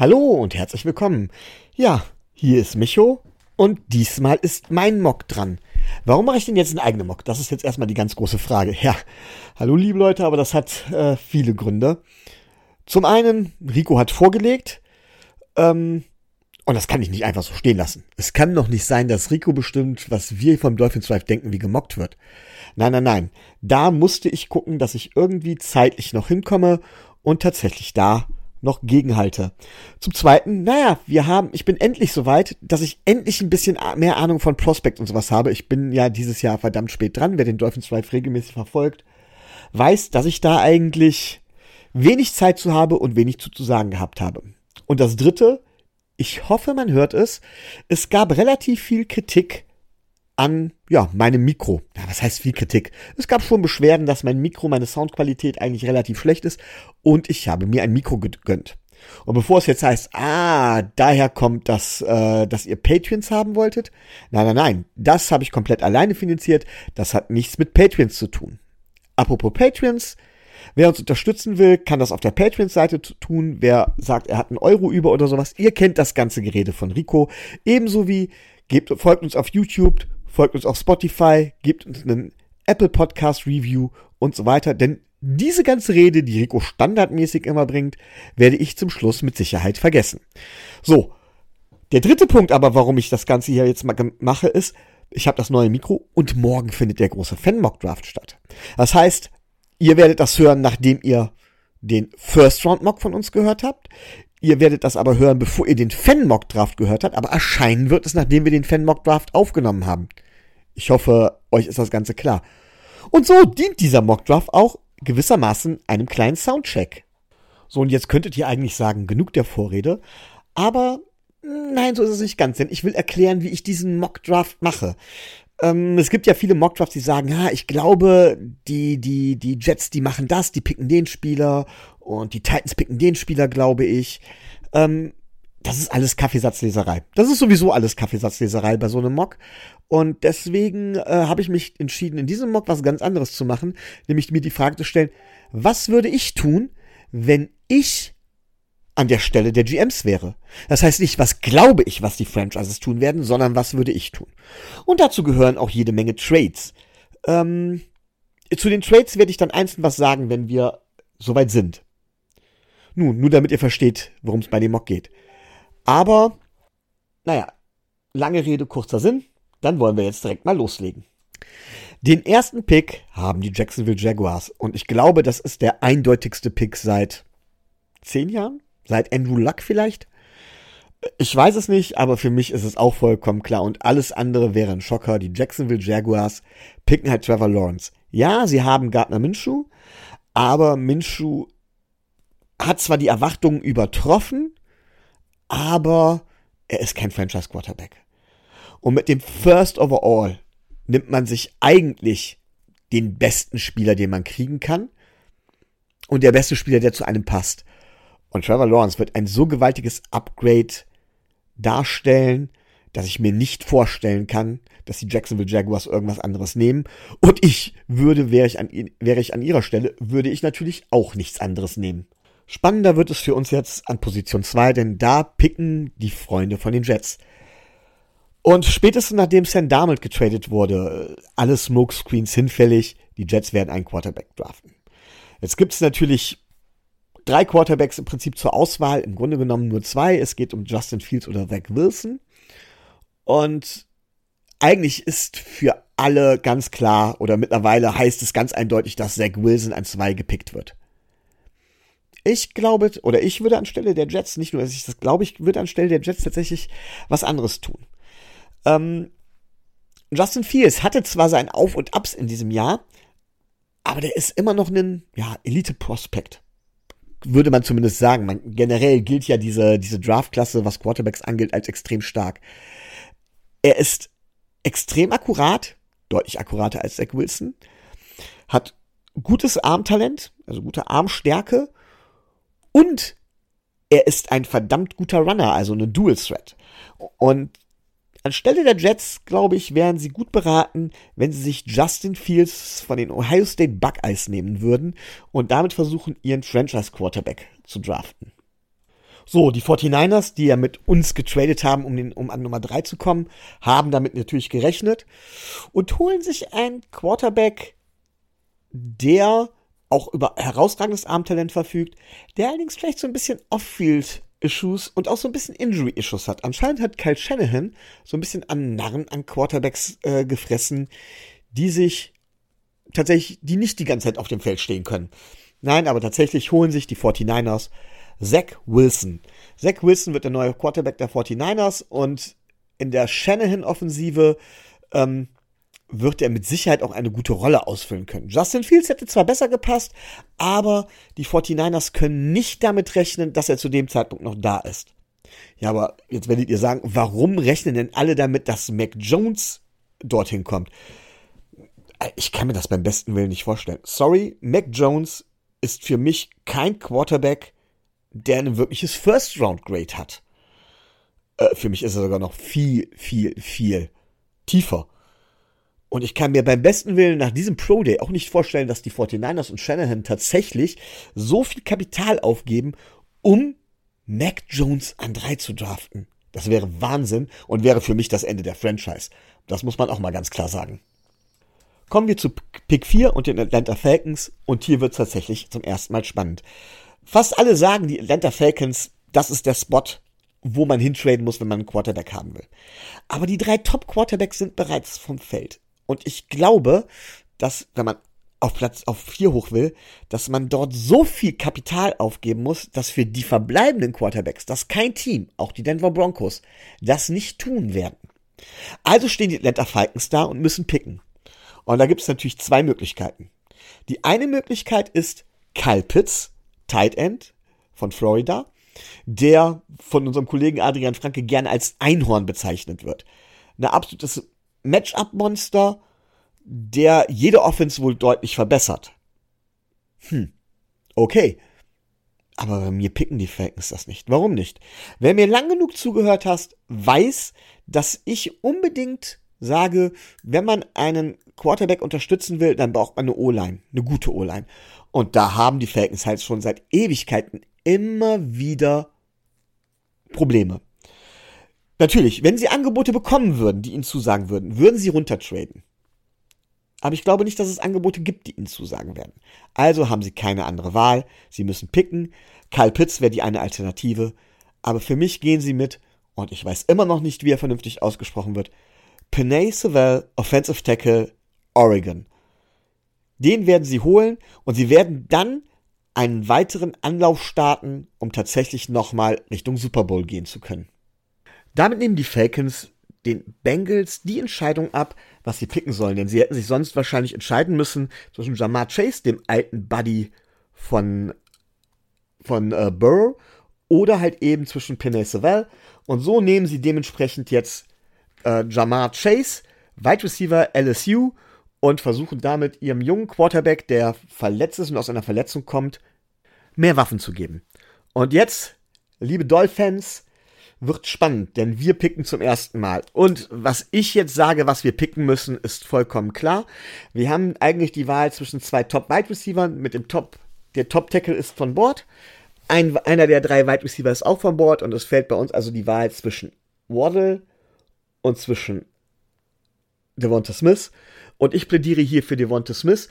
Hallo und herzlich willkommen. Ja, hier ist Micho und diesmal ist mein Mock dran. Warum mache ich denn jetzt einen eigenen Mock? Das ist jetzt erstmal die ganz große Frage. Ja, hallo liebe Leute, aber das hat äh, viele Gründe. Zum einen, Rico hat vorgelegt, ähm, und das kann ich nicht einfach so stehen lassen. Es kann doch nicht sein, dass Rico bestimmt, was wir vom Dolphins Drive denken, wie gemockt wird. Nein, nein, nein. Da musste ich gucken, dass ich irgendwie zeitlich noch hinkomme und tatsächlich da noch gegenhalte. Zum Zweiten, naja, wir haben, ich bin endlich so weit, dass ich endlich ein bisschen mehr Ahnung von Prospect und sowas habe. Ich bin ja dieses Jahr verdammt spät dran. Wer den Dolphins Drive regelmäßig verfolgt, weiß, dass ich da eigentlich wenig Zeit zu habe und wenig zu, zu sagen gehabt habe. Und das Dritte, ich hoffe, man hört es, es gab relativ viel Kritik an ja, meinem Mikro. Ja, was heißt viel Kritik? Es gab schon Beschwerden, dass mein Mikro, meine Soundqualität eigentlich relativ schlecht ist und ich habe mir ein Mikro gegönnt. Und bevor es jetzt heißt, ah, daher kommt das, äh, dass ihr Patreons haben wolltet. Nein, nein, nein, das habe ich komplett alleine finanziert. Das hat nichts mit Patreons zu tun. Apropos Patreons, wer uns unterstützen will, kann das auf der Patreon-Seite tun. Wer sagt, er hat einen Euro über oder sowas, ihr kennt das ganze Gerede von Rico. Ebenso wie gebt, folgt uns auf YouTube, folgt uns auf Spotify, gebt uns einen Apple Podcast Review und so weiter, denn diese ganze Rede, die Rico standardmäßig immer bringt, werde ich zum Schluss mit Sicherheit vergessen. So, der dritte Punkt aber, warum ich das Ganze hier jetzt mal mache, ist, ich habe das neue Mikro und morgen findet der große Fan-Mock Draft statt. Das heißt, ihr werdet das hören, nachdem ihr den First Round Mock von uns gehört habt. Ihr werdet das aber hören, bevor ihr den Fan-Mock-Draft gehört habt, aber erscheinen wird es, nachdem wir den Fan-Mock-Draft aufgenommen haben. Ich hoffe, euch ist das Ganze klar. Und so dient dieser Mock-Draft auch gewissermaßen einem kleinen Soundcheck. So, und jetzt könntet ihr eigentlich sagen, genug der Vorrede, aber nein, so ist es nicht ganz, denn ich will erklären, wie ich diesen Mock-Draft mache. Ähm, es gibt ja viele Mockdrafts, die sagen, ja, ich glaube, die, die, die Jets, die machen das, die picken den Spieler und die Titans picken den Spieler, glaube ich. Ähm, das ist alles Kaffeesatzleserei. Das ist sowieso alles Kaffeesatzleserei bei so einem Mock. Und deswegen äh, habe ich mich entschieden, in diesem Mock was ganz anderes zu machen, nämlich mir die Frage zu stellen, was würde ich tun, wenn ich an der Stelle der GMs wäre. Das heißt nicht, was glaube ich, was die Franchises tun werden, sondern was würde ich tun. Und dazu gehören auch jede Menge Trades. Ähm, zu den Trades werde ich dann einzeln was sagen, wenn wir soweit sind. Nun, nur damit ihr versteht, worum es bei dem Mock geht. Aber, naja, lange Rede, kurzer Sinn. Dann wollen wir jetzt direkt mal loslegen. Den ersten Pick haben die Jacksonville Jaguars. Und ich glaube, das ist der eindeutigste Pick seit zehn Jahren? Seit Andrew Luck vielleicht? Ich weiß es nicht, aber für mich ist es auch vollkommen klar. Und alles andere wäre ein Schocker. Die Jacksonville Jaguars picken halt Trevor Lawrence. Ja, sie haben Gardner Minshew, aber Minshew hat zwar die Erwartungen übertroffen, aber er ist kein Franchise Quarterback. Und mit dem First Overall nimmt man sich eigentlich den besten Spieler, den man kriegen kann. Und der beste Spieler, der zu einem passt. Und Trevor Lawrence wird ein so gewaltiges Upgrade darstellen, dass ich mir nicht vorstellen kann, dass die Jacksonville Jaguars irgendwas anderes nehmen. Und ich würde, wäre ich an, wäre ich an ihrer Stelle, würde ich natürlich auch nichts anderes nehmen. Spannender wird es für uns jetzt an Position 2, denn da picken die Freunde von den Jets. Und spätestens nachdem Sam Darnold getradet wurde, alle Smokescreens hinfällig, die Jets werden einen Quarterback draften. Jetzt gibt es natürlich drei Quarterbacks im Prinzip zur Auswahl, im Grunde genommen nur zwei. Es geht um Justin Fields oder Zach Wilson. Und eigentlich ist für alle ganz klar, oder mittlerweile heißt es ganz eindeutig, dass Zach Wilson an zwei gepickt wird. Ich glaube, oder ich würde anstelle der Jets, nicht nur, dass ich das glaube, ich würde anstelle der Jets tatsächlich was anderes tun. Ähm, Justin Fields hatte zwar sein Auf und Abs in diesem Jahr, aber der ist immer noch ein ja, Elite-Prospekt würde man zumindest sagen. Man, generell gilt ja diese, diese Draft-Klasse, was Quarterbacks angeht, als extrem stark. Er ist extrem akkurat, deutlich akkurater als Zach Wilson, hat gutes Armtalent, also gute Armstärke und er ist ein verdammt guter Runner, also eine Dual Threat. Und Anstelle der Jets, glaube ich, wären sie gut beraten, wenn sie sich Justin Fields von den Ohio State Buckeyes nehmen würden und damit versuchen, ihren Franchise Quarterback zu draften. So, die 49ers, die ja mit uns getradet haben, um, den, um an Nummer 3 zu kommen, haben damit natürlich gerechnet und holen sich einen Quarterback, der auch über herausragendes Armtalent verfügt, der allerdings vielleicht so ein bisschen Off-Field-Issues und auch so ein bisschen Injury-Issues hat. Anscheinend hat Kyle Shanahan so ein bisschen an Narren an Quarterbacks äh, gefressen, die sich tatsächlich, die nicht die ganze Zeit auf dem Feld stehen können. Nein, aber tatsächlich holen sich die 49ers Zach Wilson. Zach Wilson wird der neue Quarterback der 49ers und in der Shanahan-Offensive ähm, wird er mit Sicherheit auch eine gute Rolle ausfüllen können. Justin Fields hätte zwar besser gepasst, aber die 49ers können nicht damit rechnen, dass er zu dem Zeitpunkt noch da ist. Ja, aber jetzt werdet ihr sagen, warum rechnen denn alle damit, dass Mac Jones dorthin kommt? Ich kann mir das beim besten Willen nicht vorstellen. Sorry, Mac Jones ist für mich kein Quarterback, der ein wirkliches First-Round-Grade hat. Äh, für mich ist er sogar noch viel, viel, viel tiefer. Und ich kann mir beim besten Willen nach diesem Pro Day auch nicht vorstellen, dass die 49ers und Shanahan tatsächlich so viel Kapital aufgeben, um Mac Jones an drei zu draften. Das wäre Wahnsinn und wäre für mich das Ende der Franchise. Das muss man auch mal ganz klar sagen. Kommen wir zu Pick 4 und den Atlanta Falcons und hier wird es tatsächlich zum ersten Mal spannend. Fast alle sagen, die Atlanta Falcons, das ist der Spot, wo man hintraden muss, wenn man einen Quarterback haben will. Aber die drei Top-Quarterbacks sind bereits vom Feld. Und ich glaube, dass, wenn man auf Platz auf vier hoch will, dass man dort so viel Kapital aufgeben muss, dass für die verbleibenden Quarterbacks, dass kein Team, auch die Denver Broncos, das nicht tun werden. Also stehen die Atlanta Falcons da und müssen picken. Und da gibt es natürlich zwei Möglichkeiten. Die eine Möglichkeit ist Kyle Pitts, Tight End von Florida, der von unserem Kollegen Adrian Franke gerne als Einhorn bezeichnet wird. Ein absolutes Matchup-Monster, der jede Offense wohl deutlich verbessert. Hm, okay. Aber bei mir picken die Falcons das nicht. Warum nicht? Wer mir lang genug zugehört hast, weiß, dass ich unbedingt sage, wenn man einen Quarterback unterstützen will, dann braucht man eine O-Line, eine gute O-Line. Und da haben die Falcons halt schon seit Ewigkeiten immer wieder Probleme. Natürlich, wenn sie Angebote bekommen würden, die ihnen zusagen würden, würden sie runtertraden. Aber ich glaube nicht, dass es Angebote gibt, die ihnen zusagen werden. Also haben sie keine andere Wahl. Sie müssen picken. Kyle Pitts wäre die eine Alternative. Aber für mich gehen sie mit, und ich weiß immer noch nicht, wie er vernünftig ausgesprochen wird, Penay Sewell, Offensive Tackle, Oregon. Den werden sie holen und sie werden dann einen weiteren Anlauf starten, um tatsächlich nochmal Richtung Super Bowl gehen zu können. Damit nehmen die Falcons den Bengals die Entscheidung ab, was sie picken sollen, denn sie hätten sich sonst wahrscheinlich entscheiden müssen zwischen Jamar Chase, dem alten Buddy von, von äh, Burrow, oder halt eben zwischen Penny Savell. Und so nehmen sie dementsprechend jetzt äh, Jamar Chase, Wide Receiver LSU und versuchen damit ihrem jungen Quarterback, der verletzt ist und aus einer Verletzung kommt, mehr Waffen zu geben. Und jetzt, liebe Dolphins, wird spannend, denn wir picken zum ersten Mal. Und was ich jetzt sage, was wir picken müssen, ist vollkommen klar. Wir haben eigentlich die Wahl zwischen zwei Top-Wide Receivers mit dem Top, der Top-Tackle ist von Bord. Ein, einer der drei Wide Receiver ist auch von Bord und es fällt bei uns also die Wahl zwischen Waddle und zwischen Devonta Smith. Und ich plädiere hier für Devonta Smith.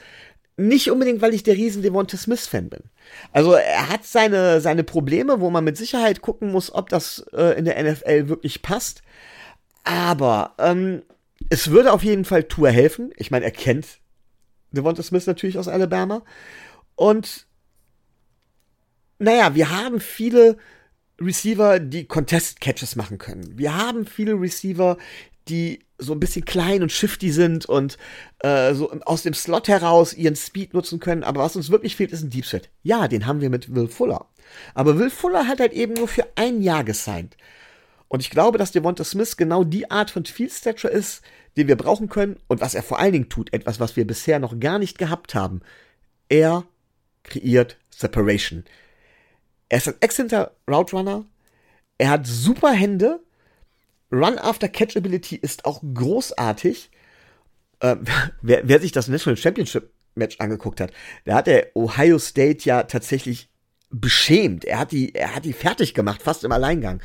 Nicht unbedingt, weil ich der riesen Devonta Smith-Fan bin. Also er hat seine, seine Probleme, wo man mit Sicherheit gucken muss, ob das äh, in der NFL wirklich passt. Aber ähm, es würde auf jeden Fall Tour helfen. Ich meine, er kennt Devonta Smith natürlich aus Alabama. Und naja, wir haben viele Receiver, die Contested Catches machen können. Wir haben viele Receiver, die so ein bisschen klein und shifty sind und äh, so aus dem Slot heraus ihren Speed nutzen können. Aber was uns wirklich fehlt, ist ein Deep Threat. Ja, den haben wir mit Will Fuller. Aber Will Fuller hat halt eben nur für ein Jahr gesigned. Und ich glaube, dass Devonta Smith genau die Art von Field Stature ist, den wir brauchen können und was er vor allen Dingen tut, etwas, was wir bisher noch gar nicht gehabt haben. Er kreiert Separation. Er ist ein exzellenter Route Runner. Er hat super Hände Run after Catchability ist auch großartig. Äh, wer, wer sich das National Championship Match angeguckt hat, da hat der Ohio State ja tatsächlich beschämt. Er hat die, er hat die fertig gemacht, fast im Alleingang.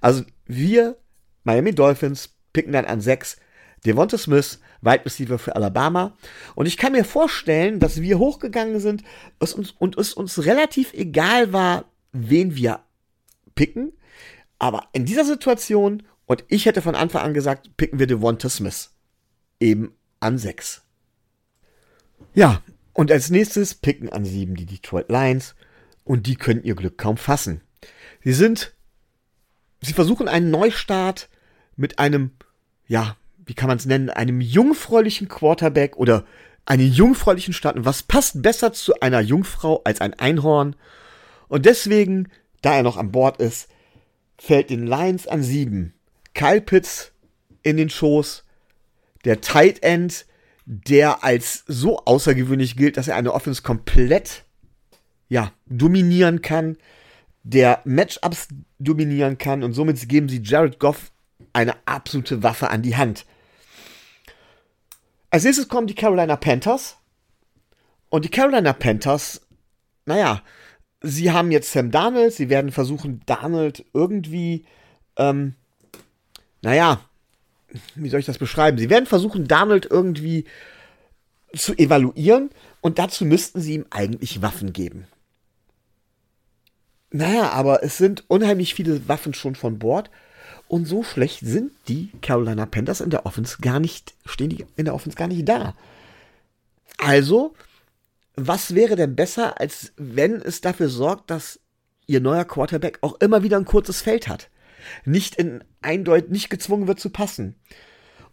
Also wir, Miami Dolphins, picken dann an sechs Devonta Smith, Wide Receiver für Alabama. Und ich kann mir vorstellen, dass wir hochgegangen sind es uns, und es uns relativ egal war, wen wir picken. Aber in dieser Situation, und ich hätte von Anfang an gesagt, picken wir Devonta Smith. Eben an sechs. Ja, und als nächstes picken an sieben die Detroit Lions. Und die können ihr Glück kaum fassen. Sie sind, sie versuchen einen Neustart mit einem, ja, wie kann man es nennen, einem jungfräulichen Quarterback oder einen jungfräulichen Start. Und was passt besser zu einer Jungfrau als ein Einhorn? Und deswegen, da er noch an Bord ist, fällt den Lions an sieben. Kyle Pitts in den Schoß. Der Tight End, der als so außergewöhnlich gilt, dass er eine Offense komplett, ja, dominieren kann. Der Matchups dominieren kann. Und somit geben sie Jared Goff eine absolute Waffe an die Hand. Als nächstes kommen die Carolina Panthers. Und die Carolina Panthers, naja, sie haben jetzt Sam Darnold, sie werden versuchen, Darnold irgendwie, ähm, naja, wie soll ich das beschreiben? Sie werden versuchen, Darnold irgendwie zu evaluieren und dazu müssten sie ihm eigentlich Waffen geben. Naja, aber es sind unheimlich viele Waffen schon von Bord und so schlecht sind die Carolina Panthers in der Offense gar nicht, stehen die in der Offense gar nicht da. Also, was wäre denn besser, als wenn es dafür sorgt, dass ihr neuer Quarterback auch immer wieder ein kurzes Feld hat? Nicht in eindeutig, nicht gezwungen wird zu passen.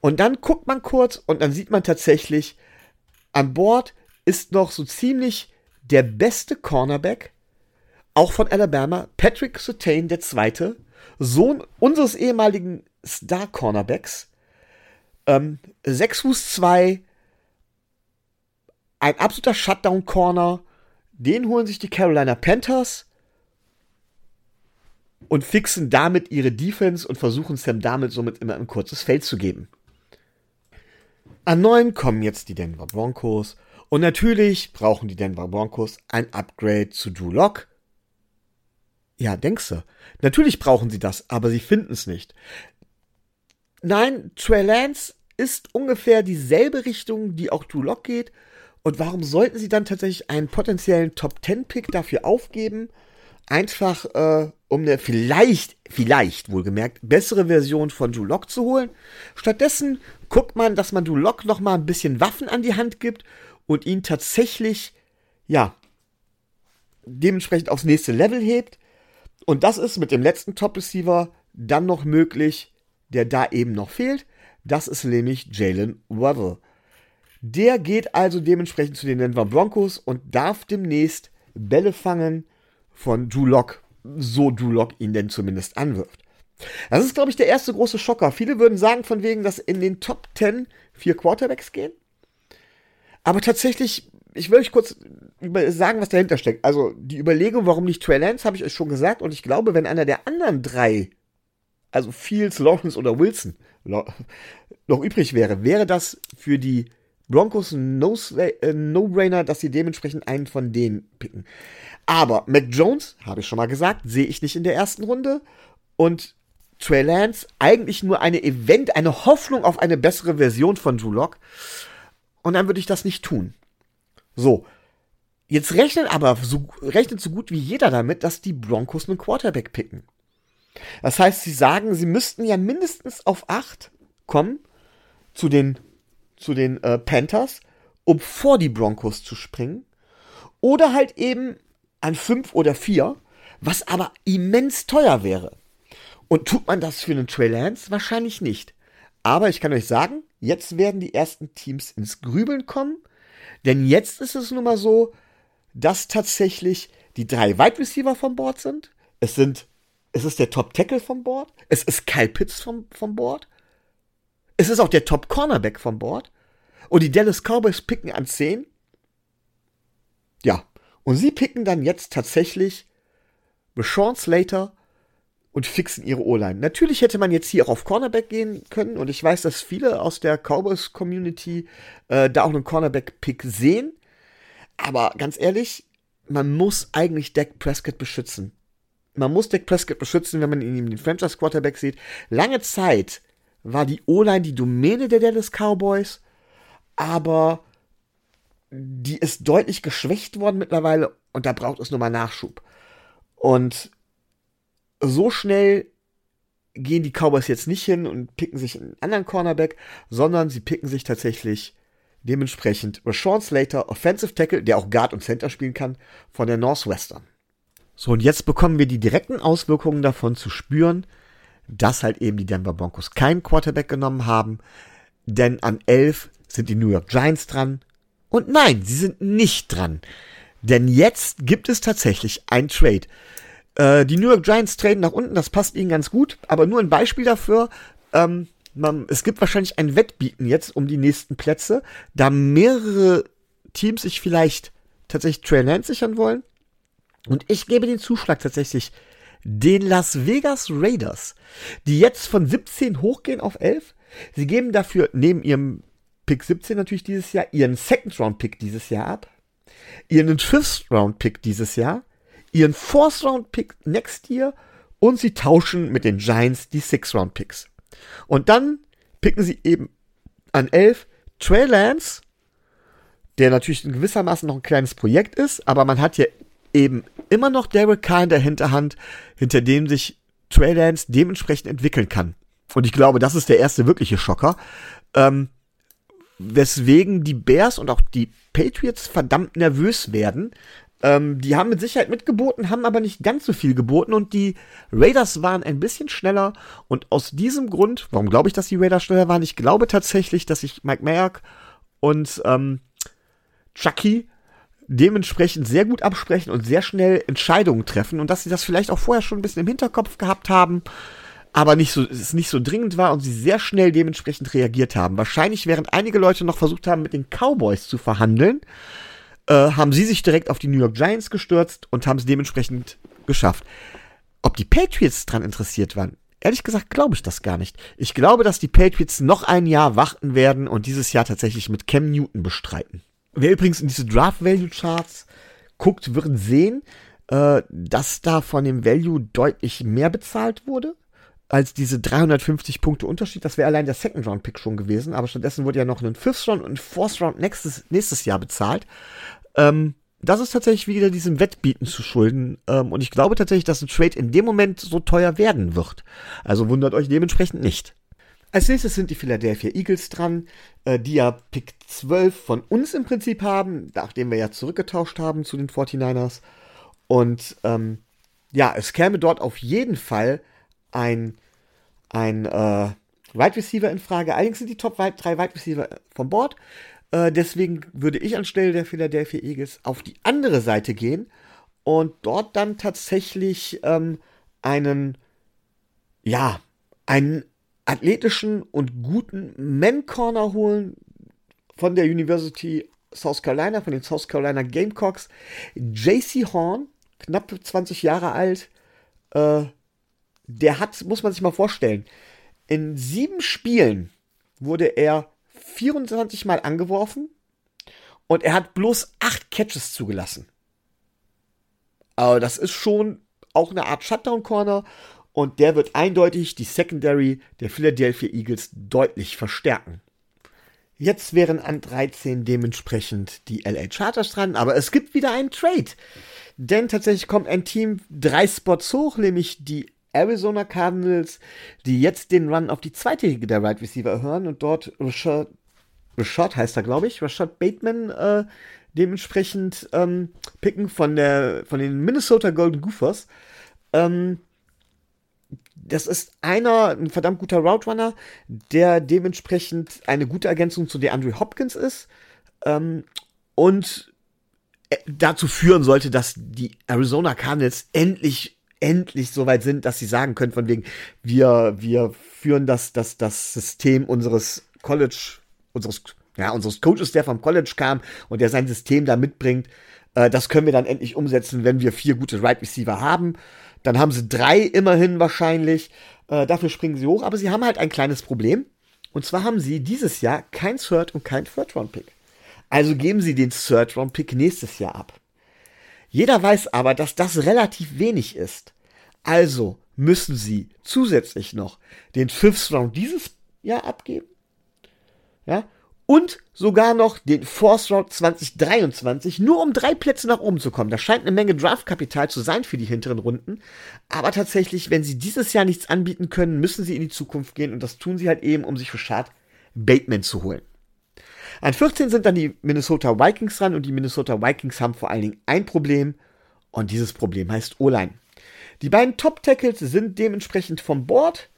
Und dann guckt man kurz und dann sieht man tatsächlich, an Bord ist noch so ziemlich der beste Cornerback, auch von Alabama, Patrick Sutain, der Zweite, Sohn unseres ehemaligen Star-Cornerbacks, ähm, 6 Fuß 2, ein absoluter Shutdown-Corner, den holen sich die Carolina Panthers und fixen damit ihre Defense und versuchen Sam damit somit immer ein kurzes Feld zu geben. An neun kommen jetzt die Denver Broncos und natürlich brauchen die Denver Broncos ein Upgrade zu Drew Lock, ja, denkst du. Natürlich brauchen sie das, aber sie finden es nicht. Nein, Trey Lance ist ungefähr dieselbe Richtung, die auch Drew Lock geht. Und warum sollten sie dann tatsächlich einen potenziellen Top-10-Pick dafür aufgeben? Einfach, äh, um eine vielleicht, vielleicht wohlgemerkt, bessere Version von Drew Lock zu holen. Stattdessen guckt man, dass man Drew Lock noch mal ein bisschen Waffen an die Hand gibt und ihn tatsächlich, ja, dementsprechend aufs nächste Level hebt. Und das ist mit dem letzten Top-Receiver dann noch möglich, der da eben noch fehlt. Das ist nämlich Jalen Waddle. Der geht also dementsprechend zu den Denver Broncos und darf demnächst Bälle fangen von Drew Lock, so Drew Lock ihn denn zumindest anwirft. Das ist, glaube ich, der erste große Schocker. Viele würden sagen, von wegen, dass in den Top 10 vier Quarterbacks gehen. Aber tatsächlich ich will euch kurz sagen, was dahinter steckt. Also die Überlegung, warum nicht Trey Lance, habe ich euch schon gesagt. Und ich glaube, wenn einer der anderen drei, also Fields, Lawrence oder Wilson, noch übrig wäre, wäre das für die Broncos äh, No-Brainer, dass sie dementsprechend einen von denen picken. Aber Mac Jones, habe ich schon mal gesagt, sehe ich nicht in der ersten Runde. Und Trey Lance eigentlich nur eine Event, eine Hoffnung auf eine bessere Version von Drew Lock. Und dann würde ich das nicht tun. So. Jetzt rechnet aber so, rechnet so gut wie jeder damit, dass die Broncos einen Quarterback picken. Das heißt, sie sagen, sie müssten ja mindestens auf 8 kommen zu den, zu den äh, Panthers, um vor die Broncos zu springen. Oder halt eben an 5 oder 4, was aber immens teuer wäre. Und tut man das für einen Trey Lance? Wahrscheinlich nicht. Aber ich kann euch sagen, jetzt werden die ersten Teams ins Grübeln kommen denn jetzt ist es nun mal so, dass tatsächlich die drei Wide Receiver von Bord sind. Es sind, es ist der Top Tackle von Bord. Es ist Kyle Pitts vom, vom Bord. Es ist auch der Top Cornerback von Bord. Und die Dallas Cowboys picken an 10. Ja. Und sie picken dann jetzt tatsächlich Sean Slater und fixen ihre O-Line. Natürlich hätte man jetzt hier auch auf Cornerback gehen können und ich weiß, dass viele aus der Cowboys-Community äh, da auch einen Cornerback-Pick sehen. Aber ganz ehrlich, man muss eigentlich Dak Prescott beschützen. Man muss Dak Prescott beschützen, wenn man ihn in den Franchise Quarterback sieht. Lange Zeit war die O-Line die Domäne der Dallas Cowboys, aber die ist deutlich geschwächt worden mittlerweile und da braucht es nochmal Nachschub. Und so schnell gehen die Cowboys jetzt nicht hin und picken sich einen anderen Cornerback, sondern sie picken sich tatsächlich dementsprechend Rashawn Slater, Offensive Tackle, der auch Guard und Center spielen kann, von der Northwestern. So, und jetzt bekommen wir die direkten Auswirkungen davon zu spüren, dass halt eben die Denver Broncos keinen Quarterback genommen haben, denn an 11 sind die New York Giants dran. Und nein, sie sind nicht dran. Denn jetzt gibt es tatsächlich ein Trade. Äh, die New York Giants traden nach unten, das passt ihnen ganz gut, aber nur ein Beispiel dafür. Ähm, man, es gibt wahrscheinlich ein Wettbieten jetzt um die nächsten Plätze, da mehrere Teams sich vielleicht tatsächlich Trey Lance sichern wollen. Und ich gebe den Zuschlag tatsächlich den Las Vegas Raiders, die jetzt von 17 hochgehen auf 11. Sie geben dafür neben ihrem Pick 17 natürlich dieses Jahr ihren Second Round Pick dieses Jahr ab, ihren Fifth Round Pick dieses Jahr, ihren Fourth Round Pick next year und sie tauschen mit den Giants die Sixth Round Picks. Und dann picken sie eben an 11 Trey Lance, der natürlich in gewissermaßen noch ein kleines Projekt ist, aber man hat ja eben immer noch Derek Carr in der Hinterhand, hinter dem sich Trey Lance dementsprechend entwickeln kann. Und ich glaube, das ist der erste wirkliche Schocker. Ähm, weswegen die Bears und auch die Patriots verdammt nervös werden. Ähm, die haben mit Sicherheit mitgeboten, haben aber nicht ganz so viel geboten und die Raiders waren ein bisschen schneller und aus diesem Grund, warum glaube ich, dass die Raiders schneller waren? Ich glaube tatsächlich, dass sich Mike Mayock und ähm, Chucky dementsprechend sehr gut absprechen und sehr schnell Entscheidungen treffen und dass sie das vielleicht auch vorher schon ein bisschen im Hinterkopf gehabt haben, aber nicht so, es nicht so dringend war und sie sehr schnell dementsprechend reagiert haben. Wahrscheinlich während einige Leute noch versucht haben, mit den Cowboys zu verhandeln, äh, haben sie sich direkt auf die New York Giants gestürzt und haben es dementsprechend geschafft. Ob die Patriots dran interessiert waren, ehrlich gesagt glaube ich das gar nicht. Ich glaube, dass die Patriots noch ein Jahr warten werden und dieses Jahr tatsächlich mit Cam Newton bestreiten. Wer übrigens in diese Draft Value Charts guckt, wird sehen, äh, dass da von dem Value deutlich mehr bezahlt wurde als diese 350 Punkte Unterschied. Das wäre allein der Second Round Pick schon gewesen, aber stattdessen wurde ja noch ein Fifth Round und ein Fourth Round nächstes, nächstes Jahr bezahlt. Ähm, das ist tatsächlich wieder diesem Wettbieten zu schulden. Ähm, und ich glaube tatsächlich, dass ein Trade in dem Moment so teuer werden wird. Also wundert euch dementsprechend nicht. Als nächstes sind die Philadelphia Eagles dran, äh, die ja Pick 12 von uns im Prinzip haben, nachdem wir ja zurückgetauscht haben zu den 49ers. Und ähm, ja, es käme dort auf jeden Fall ein, ein äh, Wide Receiver in Frage. Allerdings sind die Top drei Wide Receiver vom Board. Äh, deswegen würde ich anstelle der Philadelphia Eagles auf die andere Seite gehen und dort dann tatsächlich ähm, einen, ja, einen athletischen und guten Man Corner holen von der University South Carolina, von den South Carolina Gamecocks. JC Horn, knapp 20 Jahre alt, äh, der hat, muss man sich mal vorstellen, in sieben Spielen wurde er 24 Mal angeworfen und er hat bloß acht Catches zugelassen. Aber das ist schon auch eine Art Shutdown-Corner und der wird eindeutig die Secondary der Philadelphia Eagles deutlich verstärken. Jetzt wären an 13 dementsprechend die LA Chargers dran, aber es gibt wieder einen Trade. Denn tatsächlich kommt ein Team drei Spots hoch, nämlich die Arizona Cardinals, die jetzt den Run auf die zweite Liga der right Receiver hören und dort Rashad, Rashad heißt er, glaube ich, Rashad Bateman äh, dementsprechend ähm, picken von der von den Minnesota Golden Gophers. Ähm, das ist einer, ein verdammt guter Route Runner, der dementsprechend eine gute Ergänzung zu der Andrew Hopkins ist ähm, und äh, dazu führen sollte, dass die Arizona Cardinals endlich endlich so weit sind, dass sie sagen können, von wegen, wir, wir führen das, das, das System unseres College, unseres, ja, unseres Coaches, der vom College kam und der sein System da mitbringt, äh, das können wir dann endlich umsetzen, wenn wir vier gute Right Receiver haben. Dann haben sie drei immerhin wahrscheinlich. Äh, dafür springen sie hoch, aber sie haben halt ein kleines Problem. Und zwar haben sie dieses Jahr kein Third und kein Third Round Pick. Also geben sie den Third Round Pick nächstes Jahr ab. Jeder weiß aber, dass das relativ wenig ist. Also müssen sie zusätzlich noch den Fifth Round dieses Jahr abgeben. Ja, und sogar noch den Force Round 2023, nur um drei Plätze nach oben zu kommen. Das scheint eine Menge Draftkapital zu sein für die hinteren Runden. Aber tatsächlich, wenn sie dieses Jahr nichts anbieten können, müssen sie in die Zukunft gehen. Und das tun sie halt eben, um sich für Schad Bateman zu holen. An 14 sind dann die Minnesota Vikings dran und die Minnesota Vikings haben vor allen Dingen ein Problem. Und dieses Problem heißt O-Line. Die beiden Top-Tackles sind dementsprechend vom Board.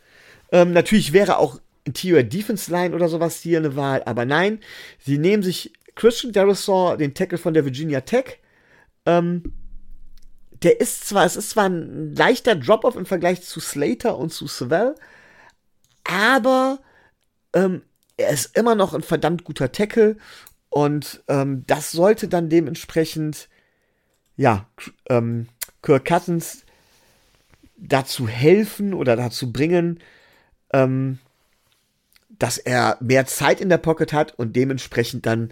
Ähm, natürlich wäre auch Interior Defense Line oder sowas hier eine Wahl, aber nein, sie nehmen sich Christian Derisaw, den Tackle von der Virginia Tech. Ähm, der ist zwar, es ist zwar ein leichter Drop-off im Vergleich zu Slater und zu Savell, aber ähm, er ist immer noch ein verdammt guter Tackle und ähm, das sollte dann dementsprechend, ja, ähm, Kirk Cousins dazu helfen oder dazu bringen, ähm, dass er mehr Zeit in der Pocket hat und dementsprechend dann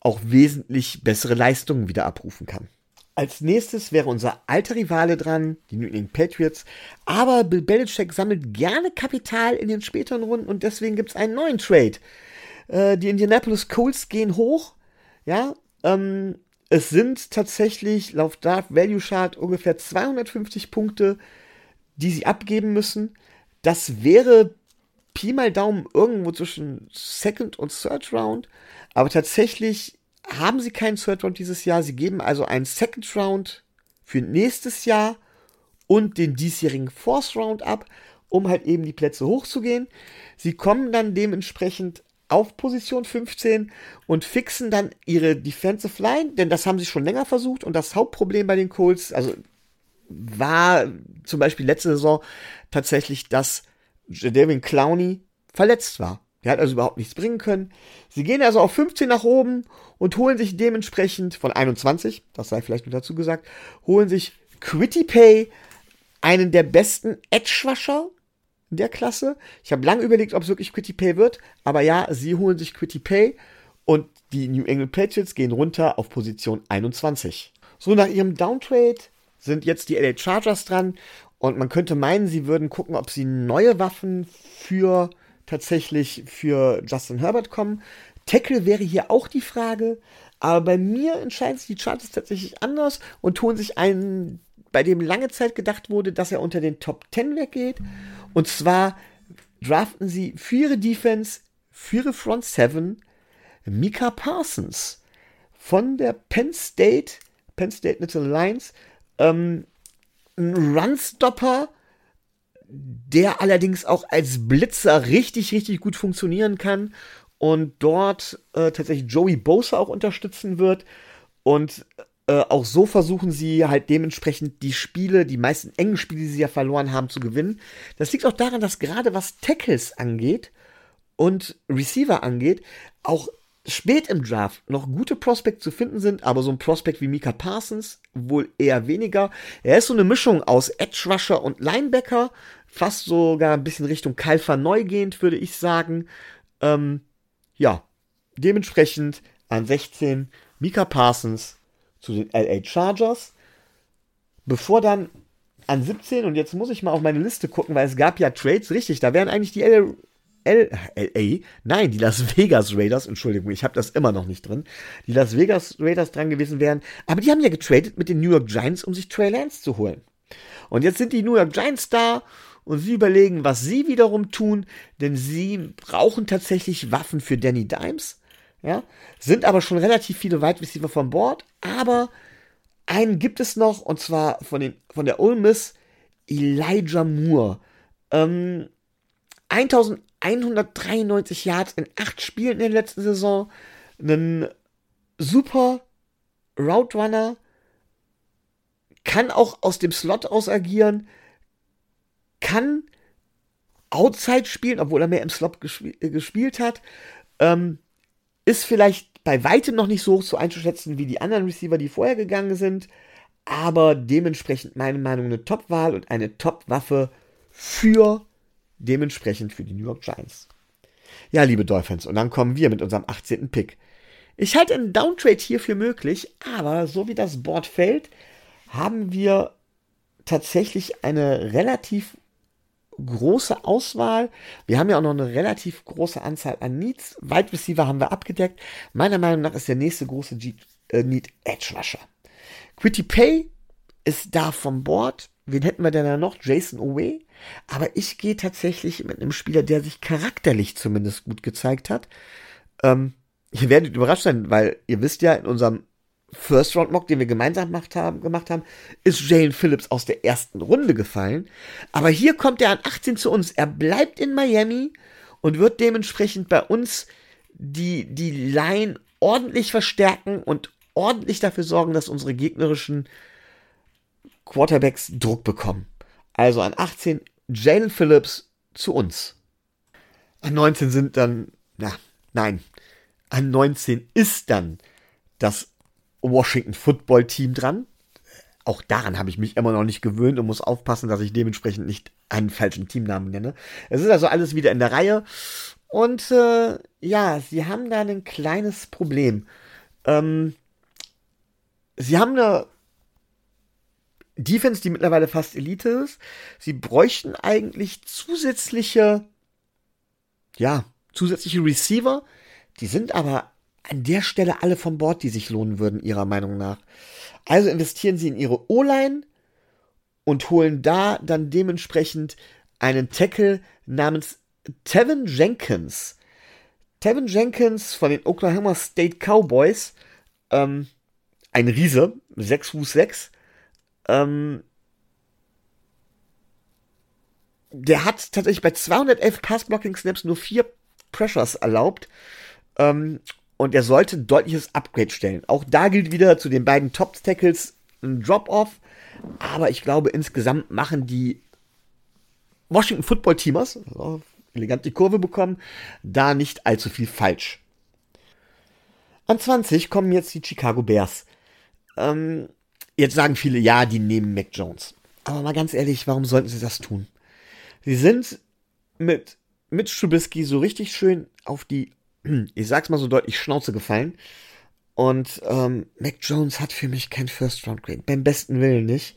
auch wesentlich bessere Leistungen wieder abrufen kann. Als nächstes wäre unser alter Rivale dran, die New England Patriots. Aber Bill Belichick sammelt gerne Kapital in den späteren Runden und deswegen gibt es einen neuen Trade. Äh, die Indianapolis Colts gehen hoch. Ja, ähm, es sind tatsächlich laut Dart Value Chart ungefähr 250 Punkte, die sie abgeben müssen. Das wäre Pi mal Daumen irgendwo zwischen Second und Third Round. Aber tatsächlich haben sie keinen Third Round dieses Jahr. Sie geben also einen Second Round für nächstes Jahr und den diesjährigen Fourth Round ab, um halt eben die Plätze hochzugehen. Sie kommen dann dementsprechend auf Position 15 und fixen dann ihre Defensive Line, denn das haben sie schon länger versucht und das Hauptproblem bei den Colts, also war zum Beispiel letzte Saison tatsächlich, dass Jadavion Clowney verletzt war. Der hat also überhaupt nichts bringen können. Sie gehen also auf 15 nach oben und holen sich dementsprechend von 21, das sei vielleicht nur dazu gesagt, holen sich Quitty Pay, einen der besten Edge-Washer der Klasse. Ich habe lange überlegt, ob es wirklich Quitty Pay wird, aber ja, sie holen sich Quitty Pay und die New England Patriots gehen runter auf Position 21. So, nach ihrem Downtrade sind jetzt die LA Chargers dran und man könnte meinen, sie würden gucken, ob sie neue Waffen für tatsächlich für Justin Herbert kommen. Tackle wäre hier auch die Frage, aber bei mir entscheiden sich die Chargers tatsächlich anders und tun sich einen, bei dem lange Zeit gedacht wurde, dass er unter den Top 10 weggeht. Und zwar draften sie für ihre Defense, für ihre Front 7 Mika Parsons von der Penn State, Penn State Little Alliance. Ähm, ein Runstopper, der allerdings auch als Blitzer richtig, richtig gut funktionieren kann und dort äh, tatsächlich Joey Bosa auch unterstützen wird. Und äh, auch so versuchen sie halt dementsprechend die Spiele, die meisten engen Spiele, die sie ja verloren haben, zu gewinnen. Das liegt auch daran, dass gerade was Tackles angeht und Receiver angeht, auch spät im Draft noch gute Prospects zu finden sind, aber so ein Prospect wie Mika Parsons wohl eher weniger. Er ist so eine Mischung aus Edge Rusher und Linebacker, fast sogar ein bisschen Richtung Kalfa neugehend, würde ich sagen. Ähm, ja, dementsprechend an 16 Mika Parsons zu den LA Chargers. Bevor dann an 17, und jetzt muss ich mal auf meine Liste gucken, weil es gab ja Trades, richtig, da wären eigentlich die LA LA, nein, die Las Vegas Raiders, Entschuldigung, ich habe das immer noch nicht drin, die Las Vegas Raiders dran gewesen wären, aber die haben ja getradet mit den New York Giants, um sich Trey Lance zu holen. Und jetzt sind die New York Giants da und sie überlegen, was sie wiederum tun, denn sie brauchen tatsächlich Waffen für Danny Dimes, ja, sind aber schon relativ viele Wide Receiver von Bord, aber einen gibt es noch, und zwar von, den, von der Ole Miss, Elijah Moore. Ähm, 1000 193 Yards in 8 Spielen in der letzten Saison, einen super Route Runner, kann auch aus dem Slot aus agieren, kann Outside spielen, obwohl er mehr im Slot gesp äh, gespielt hat, ähm, ist vielleicht bei weitem noch nicht so hoch zu einzuschätzen wie die anderen Receiver, die vorher gegangen sind, aber dementsprechend meine Meinung eine Top-Wahl und eine Top-Waffe für dementsprechend für die New York Giants. Ja, liebe Dolphins, und dann kommen wir mit unserem 18. Pick. Ich halte einen Downtrade hier für möglich, aber so wie das Board fällt, haben wir tatsächlich eine relativ große Auswahl. Wir haben ja auch noch eine relativ große Anzahl an Needs. Wide Receiver haben wir abgedeckt. Meiner Meinung nach ist der nächste große G äh, Need Edge Rusher. Quitty Pay ist da vom Board. Wen hätten wir denn da noch? Jason Owe. Aber ich gehe tatsächlich mit einem Spieler, der sich charakterlich zumindest gut gezeigt hat. Ähm, ihr werdet überrascht sein, weil ihr wisst ja, in unserem First Round Mock, den wir gemeinsam gemacht haben, gemacht haben, ist Jalen Phillips aus der ersten Runde gefallen. Aber hier kommt er an 18 zu uns. Er bleibt in Miami und wird dementsprechend bei uns die, die Line ordentlich verstärken und ordentlich dafür sorgen, dass unsere gegnerischen Quarterbacks Druck bekommen. Also an 18 Jalen Phillips zu uns. An 19 sind dann, na, nein, an 19 ist dann das Washington Football Team dran. Auch daran habe ich mich immer noch nicht gewöhnt und muss aufpassen, dass ich dementsprechend nicht einen falschen Teamnamen nenne. Es ist also alles wieder in der Reihe. Und äh, ja, sie haben da ein kleines Problem. Ähm, sie haben eine Defense, die mittlerweile fast Elite ist. Sie bräuchten eigentlich zusätzliche, ja, zusätzliche Receiver. Die sind aber an der Stelle alle vom Bord, die sich lohnen würden, ihrer Meinung nach. Also investieren sie in ihre O-Line und holen da dann dementsprechend einen Tackle namens Tevin Jenkins. Tevin Jenkins von den Oklahoma State Cowboys, ähm, ein Riese, 6 Fuß 6, ähm, der hat tatsächlich bei 211 Pass-Blocking-Snaps nur vier Pressures erlaubt. Ähm, und er sollte ein deutliches Upgrade stellen. Auch da gilt wieder zu den beiden Top-Tackles ein Drop-Off. Aber ich glaube, insgesamt machen die Washington Football Teamers, also elegant die Kurve bekommen, da nicht allzu viel falsch. An 20 kommen jetzt die Chicago Bears. Ähm, jetzt sagen viele, ja, die nehmen Mac Jones. Aber mal ganz ehrlich, warum sollten sie das tun? Sie sind mit Mitch Trubisky so richtig schön auf die ich sag's mal so deutlich, Schnauze gefallen. Und ähm, Mac Jones hat für mich kein First-Round-Grade. Beim besten Willen nicht.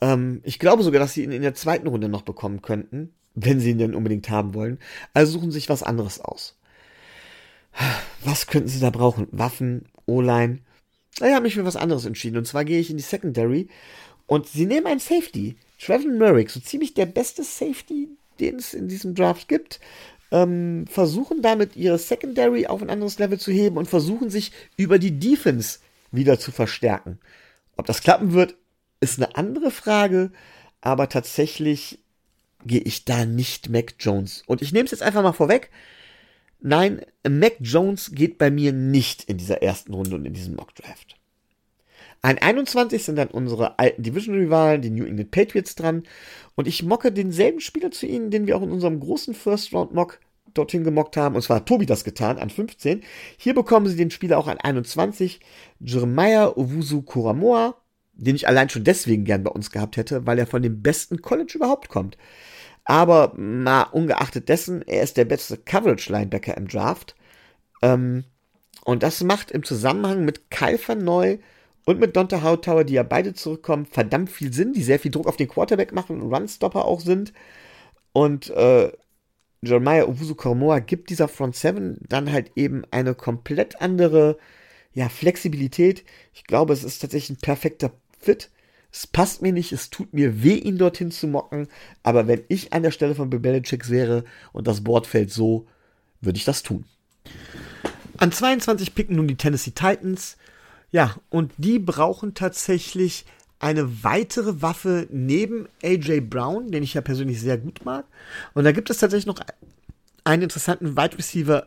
Ähm, ich glaube sogar, dass sie ihn in der zweiten Runde noch bekommen könnten, wenn sie ihn denn unbedingt haben wollen. Also suchen sich was anderes aus. Was könnten sie da brauchen? Waffen, O-Line? Ich habe mich für was anderes entschieden. Und zwar gehe ich in die Secondary und sie nehmen einen Safety. Trevor Merrick, so ziemlich der beste Safety, den es in diesem Draft gibt ähm, versuchen damit ihre Secondary auf ein anderes Level zu heben und versuchen sich über die Defense wieder zu verstärken. Ob das klappen wird, ist eine andere Frage, aber tatsächlich gehe ich da nicht Mac Jones. Und ich nehme es jetzt einfach mal vorweg. Nein, Mac Jones geht bei mir nicht in dieser ersten Runde und in diesem Mock Draft. Ein 21 sind dann unsere alten Division-Rivalen, die New England Patriots dran. Und ich mocke denselben Spieler zu ihnen, den wir auch in unserem großen First-Round-Mock dorthin gemockt haben. Und zwar hat Tobi das getan an 15. Hier bekommen sie den Spieler auch an 21. Jeremiah Owusu Kuramoa, den ich allein schon deswegen gern bei uns gehabt hätte, weil er von dem besten College überhaupt kommt. Aber mal ungeachtet dessen, er ist der beste Coverage-Linebacker im Draft. Ähm, und das macht im Zusammenhang mit Kyle van Neu und mit Donta Hightower, die ja beide zurückkommen, verdammt viel Sinn, die sehr viel Druck auf den Quarterback machen und Runstopper auch sind. Und äh, Jeremiah Owusu Koromoa gibt dieser Front 7 dann halt eben eine komplett andere ja, Flexibilität. Ich glaube, es ist tatsächlich ein perfekter Fit. Es passt mir nicht, es tut mir weh, ihn dorthin zu mocken. Aber wenn ich an der Stelle von Bill wäre und das Board fällt so, würde ich das tun. An 22 picken nun die Tennessee Titans. Ja, und die brauchen tatsächlich eine weitere Waffe neben AJ Brown, den ich ja persönlich sehr gut mag. Und da gibt es tatsächlich noch einen interessanten Wide Receiver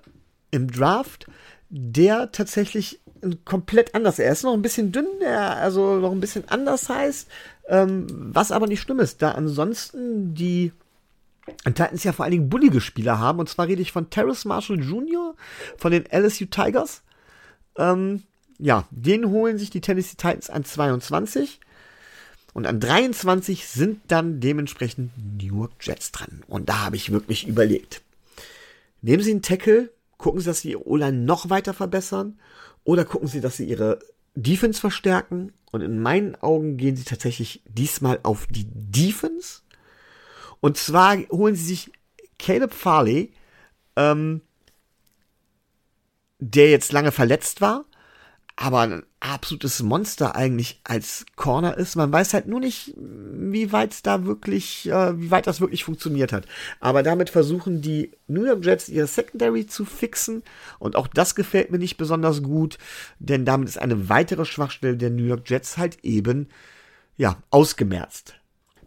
im Draft, der tatsächlich komplett anders. Er ist noch ein bisschen dünn, er also noch ein bisschen anders heißt, ähm, was aber nicht schlimm ist, da ansonsten die Titans ja vor allen Dingen bullige Spieler haben. Und zwar rede ich von Terrace Marshall Jr. von den LSU Tigers. Ähm, ja, den holen sich die Tennessee Titans an 22. Und an 23 sind dann dementsprechend New York Jets dran. Und da habe ich wirklich überlegt. Nehmen Sie einen Tackle Gucken Sie, dass Sie Ihre O-Line noch weiter verbessern? Oder gucken Sie, dass Sie Ihre Defense verstärken? Und in meinen Augen gehen Sie tatsächlich diesmal auf die Defense. Und zwar holen Sie sich Caleb Farley, ähm, der jetzt lange verletzt war, aber ein absolutes Monster eigentlich als Corner ist. Man weiß halt nur nicht, wie weit da wirklich, äh, wie weit das wirklich funktioniert hat. Aber damit versuchen die New York Jets ihre Secondary zu fixen und auch das gefällt mir nicht besonders gut, denn damit ist eine weitere Schwachstelle der New York Jets halt eben, ja, ausgemerzt.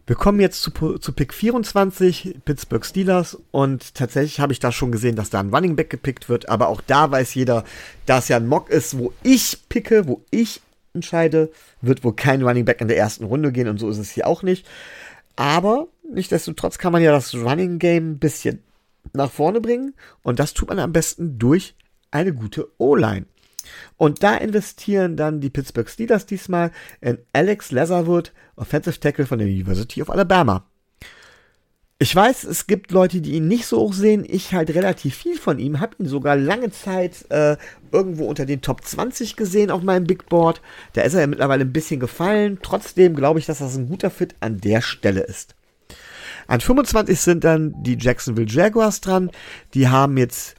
Wir kommen jetzt zu, zu Pick 24, Pittsburgh Steelers. Und tatsächlich habe ich da schon gesehen, dass da ein Running Back gepickt wird. Aber auch da weiß jeder, da es ja ein Mock ist, wo ich picke, wo ich entscheide, wird wohl kein Running Back in der ersten Runde gehen. Und so ist es hier auch nicht. Aber nichtsdestotrotz kann man ja das Running Game ein bisschen nach vorne bringen. Und das tut man am besten durch eine gute O-Line. Und da investieren dann die Pittsburgh Steelers diesmal in Alex Leatherwood, Offensive Tackle von der University of Alabama. Ich weiß, es gibt Leute, die ihn nicht so hoch sehen. Ich halt relativ viel von ihm. Hab ihn sogar lange Zeit äh, irgendwo unter den Top 20 gesehen auf meinem Big Board. Da ist er ja mittlerweile ein bisschen gefallen. Trotzdem glaube ich, dass das ein guter Fit an der Stelle ist. An 25 sind dann die Jacksonville Jaguars dran. Die haben jetzt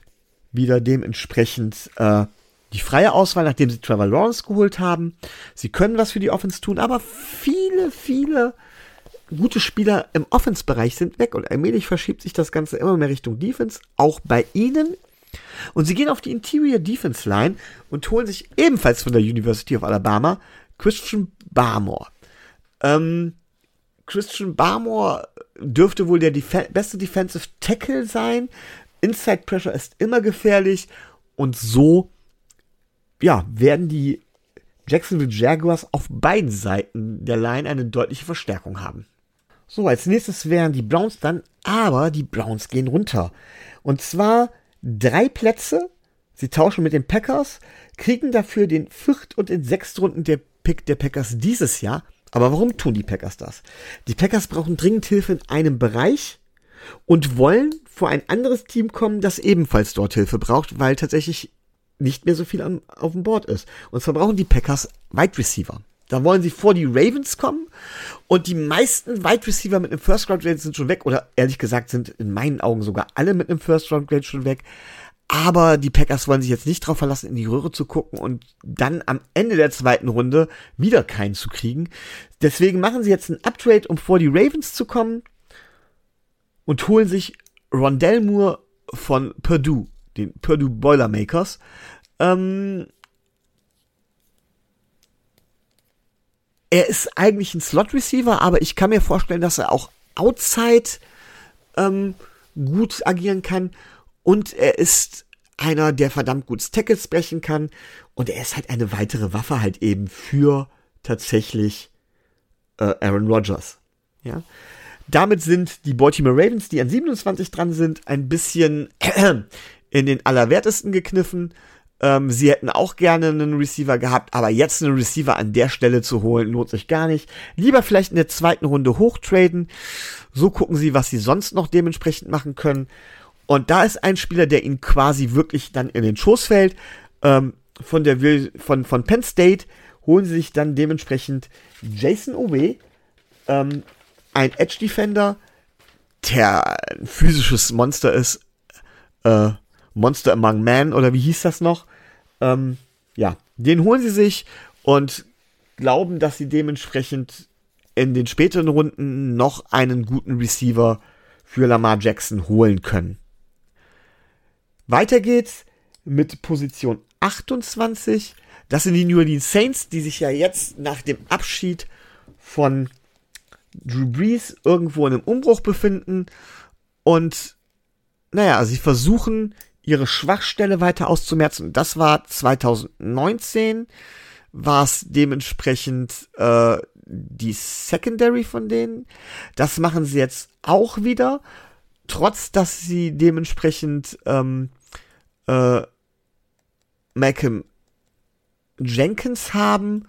wieder dementsprechend äh, die freie Auswahl, nachdem sie Trevor Lawrence geholt haben. Sie können was für die Offense tun, aber viele, viele gute Spieler im Offense-Bereich sind weg und allmählich verschiebt sich das Ganze immer mehr Richtung Defense, auch bei ihnen. Und sie gehen auf die Interior Defense Line und holen sich ebenfalls von der University of Alabama Christian Barmore. Ähm, Christian Barmore dürfte wohl der Def beste Defensive Tackle sein. Inside Pressure ist immer gefährlich und so ja, werden die Jacksonville Jaguars auf beiden Seiten der Line eine deutliche Verstärkung haben. So, als nächstes wären die Browns dann, aber die Browns gehen runter. Und zwar drei Plätze. Sie tauschen mit den Packers, kriegen dafür den viert und den Sechstrunden der Pick der Packers dieses Jahr. Aber warum tun die Packers das? Die Packers brauchen dringend Hilfe in einem Bereich und wollen vor ein anderes Team kommen, das ebenfalls dort Hilfe braucht, weil tatsächlich nicht mehr so viel am, auf dem Board ist. Und zwar brauchen die Packers Wide Receiver. Da wollen sie vor die Ravens kommen und die meisten Wide Receiver mit einem First Round Grade sind schon weg oder ehrlich gesagt sind in meinen Augen sogar alle mit einem First Round Grade schon weg. Aber die Packers wollen sich jetzt nicht darauf verlassen, in die Röhre zu gucken und dann am Ende der zweiten Runde wieder keinen zu kriegen. Deswegen machen sie jetzt ein Uptrade, um vor die Ravens zu kommen und holen sich Rondell Moore von Purdue den Purdue Boilermakers. Ähm, er ist eigentlich ein Slot-Receiver, aber ich kann mir vorstellen, dass er auch outside ähm, gut agieren kann. Und er ist einer, der verdammt gut Tackles brechen kann. Und er ist halt eine weitere Waffe halt eben für tatsächlich äh, Aaron Rodgers. Ja. Damit sind die Baltimore Ravens, die an 27 dran sind, ein bisschen in den Allerwertesten gekniffen. Ähm, sie hätten auch gerne einen Receiver gehabt, aber jetzt einen Receiver an der Stelle zu holen, lohnt sich gar nicht. Lieber vielleicht in der zweiten Runde hochtraden. So gucken sie, was sie sonst noch dementsprechend machen können. Und da ist ein Spieler, der ihnen quasi wirklich dann in den Schoß fällt. Ähm, von der von, von Penn State holen sie sich dann dementsprechend Jason Owe, ähm, ein Edge Defender, der ein physisches Monster ist. Äh, Monster Among Men oder wie hieß das noch? Ähm, ja, den holen sie sich und glauben, dass sie dementsprechend in den späteren Runden noch einen guten Receiver für Lamar Jackson holen können. Weiter geht's mit Position 28. Das sind die New Orleans Saints, die sich ja jetzt nach dem Abschied von Drew Brees irgendwo in einem Umbruch befinden. Und naja, sie versuchen ihre Schwachstelle weiter auszumerzen. Das war 2019, war es dementsprechend äh, die Secondary von denen. Das machen sie jetzt auch wieder, trotz dass sie dementsprechend ähm, äh, Malcolm Jenkins haben,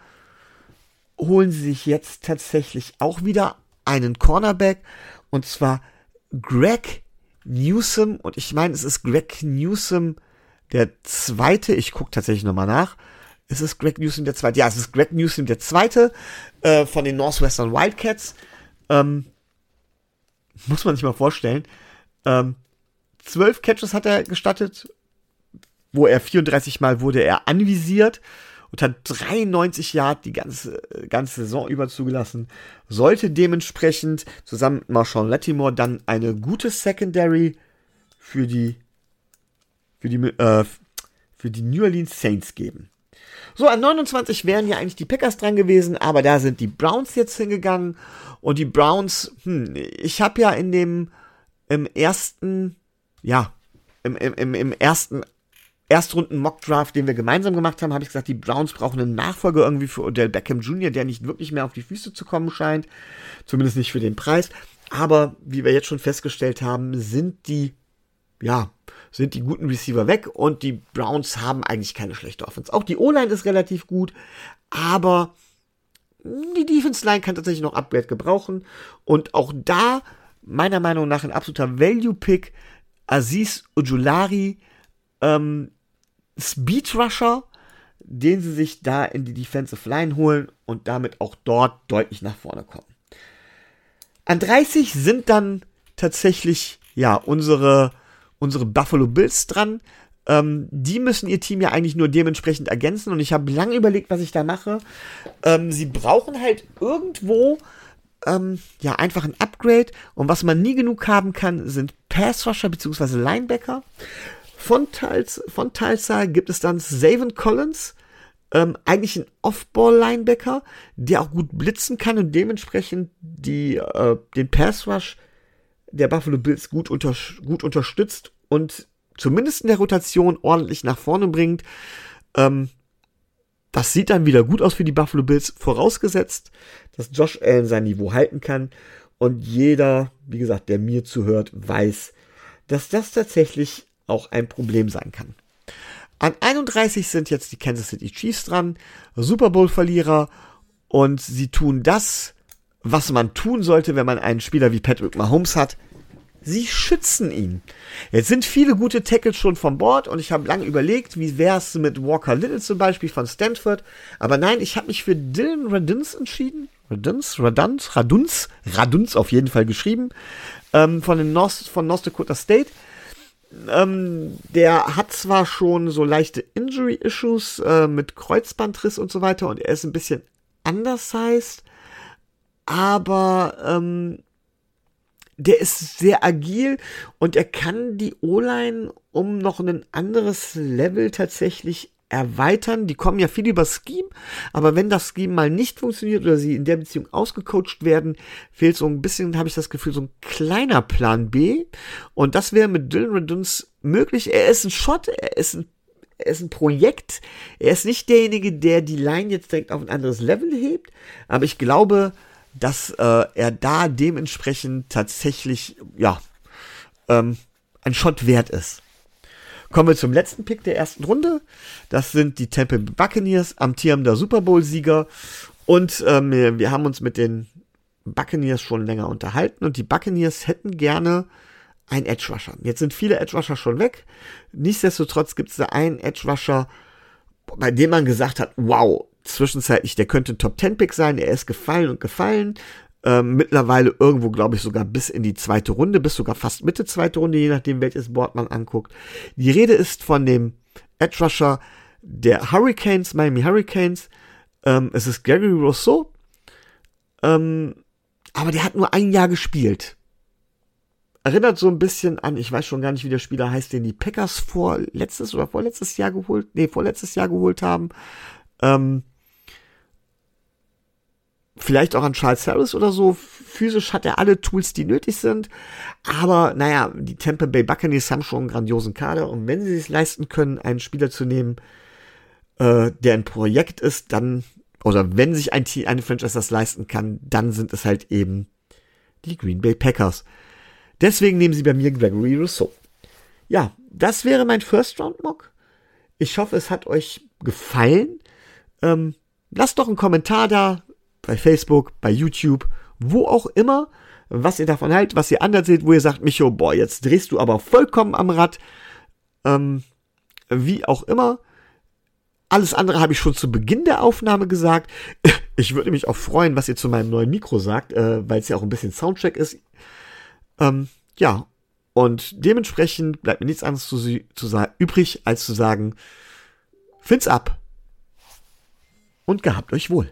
holen sie sich jetzt tatsächlich auch wieder einen Cornerback und zwar Greg Newsom und ich meine, es ist Greg Newsom der zweite, ich gucke tatsächlich nochmal nach, ist es Greg Newsom der zweite? Ja, es ist Greg Newsom der zweite äh, von den Northwestern Wildcats. Ähm, muss man sich mal vorstellen. Ähm, zwölf Catches hat er gestattet, wo er 34 Mal wurde er anvisiert und hat 93 Yard die ganze, ganze Saison über zugelassen. Sollte dementsprechend zusammen mit Marshawn Lattimore dann eine gute Secondary für die, für die, äh, für die New Orleans Saints geben. So, an 29 wären ja eigentlich die Packers dran gewesen, aber da sind die Browns jetzt hingegangen. Und die Browns, hm, ich habe ja in dem, im ersten, ja, im, im, im ersten Erstrunden Mockdraft, den wir gemeinsam gemacht haben, habe ich gesagt, die Browns brauchen einen Nachfolger irgendwie für Odell Beckham Jr., der nicht wirklich mehr auf die Füße zu kommen scheint. Zumindest nicht für den Preis. Aber wie wir jetzt schon festgestellt haben, sind die, ja, sind die guten Receiver weg und die Browns haben eigentlich keine schlechte Offense. Auch die O-Line ist relativ gut, aber die Defense Line kann tatsächlich noch Upgrade gebrauchen und auch da meiner Meinung nach ein absoluter Value Pick Aziz Ujulari ähm, Speed Rusher, den sie sich da in die Defensive Line holen und damit auch dort deutlich nach vorne kommen. An 30 sind dann tatsächlich ja unsere unsere Buffalo Bills dran. Ähm, die müssen ihr Team ja eigentlich nur dementsprechend ergänzen und ich habe lange überlegt, was ich da mache. Ähm, sie brauchen halt irgendwo ähm, ja einfach ein Upgrade und was man nie genug haben kann, sind Pass Rusher bzw. Linebacker. Von, Teils, von Teilzahl gibt es dann Savin Collins, ähm, eigentlich ein Off-Ball-Linebacker, der auch gut blitzen kann und dementsprechend die, äh, den Pass-Rush der Buffalo Bills gut, unter, gut unterstützt und zumindest in der Rotation ordentlich nach vorne bringt. Ähm, das sieht dann wieder gut aus für die Buffalo Bills, vorausgesetzt, dass Josh Allen sein Niveau halten kann. Und jeder, wie gesagt, der mir zuhört, weiß, dass das tatsächlich auch ein Problem sein kann. An 31 sind jetzt die Kansas City Chiefs dran, Super Bowl-Verlierer, und sie tun das, was man tun sollte, wenn man einen Spieler wie Patrick Mahomes hat. Sie schützen ihn. Jetzt sind viele gute Tackles schon von Bord und ich habe lange überlegt, wie wäre es mit Walker Little zum Beispiel von Stanford. Aber nein, ich habe mich für Dylan Raduns entschieden. Raduns, Raduns, Raduns, Raduns auf jeden Fall geschrieben. Ähm, von den North, von North Dakota State. Ähm, der hat zwar schon so leichte Injury-Issues äh, mit Kreuzbandriss und so weiter und er ist ein bisschen undersized aber ähm, der ist sehr agil und er kann die O-Line um noch ein anderes Level tatsächlich erweitern. Die kommen ja viel über Scheme, aber wenn das Scheme mal nicht funktioniert oder sie in der Beziehung ausgecoacht werden, fehlt so ein bisschen, habe ich das Gefühl, so ein kleiner Plan B. Und das wäre mit Dylan Reduns möglich. Er ist ein Shot, er ist ein er ist ein Projekt. Er ist nicht derjenige, der die Line jetzt direkt auf ein anderes Level hebt. Aber ich glaube, dass äh, er da dementsprechend tatsächlich, ja, ähm, ein Shot wert ist. Kommen wir zum letzten Pick der ersten Runde. Das sind die Tampa Buccaneers, amtierender Super Bowl-Sieger. Und ähm, wir haben uns mit den Buccaneers schon länger unterhalten und die Buccaneers hätten gerne einen Edge Rusher. Jetzt sind viele Edge Rusher schon weg. Nichtsdestotrotz gibt es da einen Edge Rusher, bei dem man gesagt hat, wow, zwischenzeitlich, der könnte ein Top 10 Pick sein, er ist gefallen und gefallen. Ähm, mittlerweile irgendwo, glaube ich, sogar bis in die zweite Runde, bis sogar fast Mitte zweite Runde, je nachdem, welches Board man anguckt. Die Rede ist von dem Edge Rusher der Hurricanes, Miami Hurricanes. Ähm, es ist Gary Rousseau. Ähm, aber der hat nur ein Jahr gespielt. Erinnert so ein bisschen an, ich weiß schon gar nicht, wie der Spieler heißt, den die Packers vor letztes oder vorletztes Jahr geholt, nee, vorletztes Jahr geholt haben. Ähm, vielleicht auch an Charles Harris oder so. Physisch hat er alle Tools, die nötig sind. Aber naja, die Tampa Bay Buccaneers haben schon einen grandiosen Kader. Und wenn sie es leisten können, einen Spieler zu nehmen, äh, der ein Projekt ist, dann, oder wenn sich ein Team, eine Franchise das leisten kann, dann sind es halt eben die Green Bay Packers. Deswegen nehmen sie bei mir Gregory Rousseau. Ja, das wäre mein First Round Mock. Ich hoffe, es hat euch gefallen. Ähm, lasst doch einen Kommentar da, bei Facebook, bei YouTube, wo auch immer, was ihr davon haltet, was ihr anders seht, wo ihr sagt, Micho, boah, jetzt drehst du aber vollkommen am Rad. Ähm, wie auch immer. Alles andere habe ich schon zu Beginn der Aufnahme gesagt. Ich würde mich auch freuen, was ihr zu meinem neuen Mikro sagt, äh, weil es ja auch ein bisschen Soundcheck ist. Ähm, ja, und dementsprechend bleibt mir nichts anderes zu, zu übrig, als zu sagen, find's ab und gehabt euch wohl.